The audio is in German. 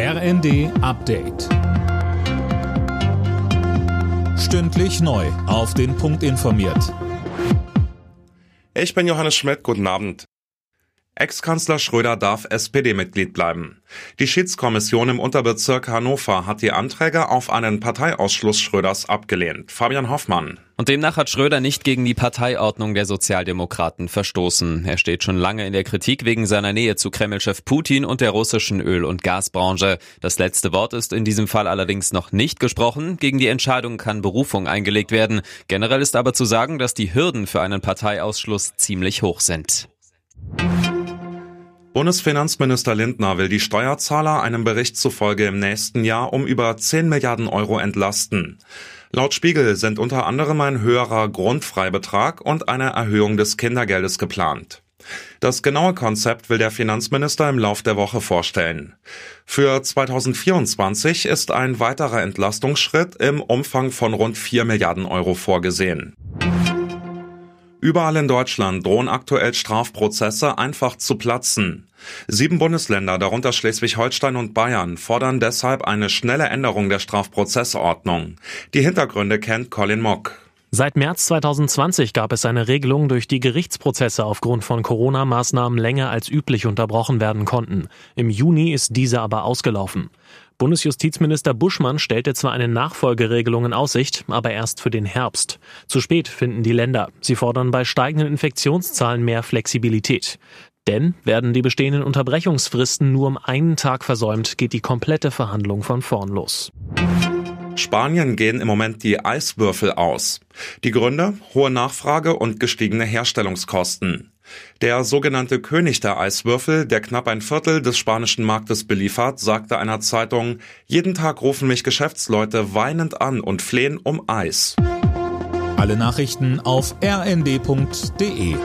RND Update. Stündlich neu. Auf den Punkt informiert. Ich bin Johannes Schmidt. Guten Abend. Ex-Kanzler Schröder darf SPD-Mitglied bleiben. Die Schiedskommission im Unterbezirk Hannover hat die Anträge auf einen Parteiausschluss Schröders abgelehnt. Fabian Hoffmann. Und demnach hat Schröder nicht gegen die Parteiordnung der Sozialdemokraten verstoßen. Er steht schon lange in der Kritik wegen seiner Nähe zu Kremlchef Putin und der russischen Öl- und Gasbranche. Das letzte Wort ist in diesem Fall allerdings noch nicht gesprochen. Gegen die Entscheidung kann Berufung eingelegt werden. Generell ist aber zu sagen, dass die Hürden für einen Parteiausschluss ziemlich hoch sind. Bundesfinanzminister Lindner will die Steuerzahler einem Bericht zufolge im nächsten Jahr um über 10 Milliarden Euro entlasten. Laut Spiegel sind unter anderem ein höherer Grundfreibetrag und eine Erhöhung des Kindergeldes geplant. Das genaue Konzept will der Finanzminister im Lauf der Woche vorstellen. Für 2024 ist ein weiterer Entlastungsschritt im Umfang von rund 4 Milliarden Euro vorgesehen. Überall in Deutschland drohen aktuell Strafprozesse einfach zu platzen. Sieben Bundesländer, darunter Schleswig-Holstein und Bayern, fordern deshalb eine schnelle Änderung der Strafprozessordnung. Die Hintergründe kennt Colin Mock. Seit März 2020 gab es eine Regelung, durch die Gerichtsprozesse aufgrund von Corona-Maßnahmen länger als üblich unterbrochen werden konnten. Im Juni ist diese aber ausgelaufen. Bundesjustizminister Buschmann stellte zwar eine Nachfolgeregelung in Aussicht, aber erst für den Herbst. Zu spät finden die Länder. Sie fordern bei steigenden Infektionszahlen mehr Flexibilität. Denn werden die bestehenden Unterbrechungsfristen nur um einen Tag versäumt, geht die komplette Verhandlung von vorn los. Spanien gehen im Moment die Eiswürfel aus. Die Gründe? Hohe Nachfrage und gestiegene Herstellungskosten. Der sogenannte König der Eiswürfel, der knapp ein Viertel des spanischen Marktes beliefert, sagte einer Zeitung, jeden Tag rufen mich Geschäftsleute weinend an und flehen um Eis. Alle Nachrichten auf rnd.de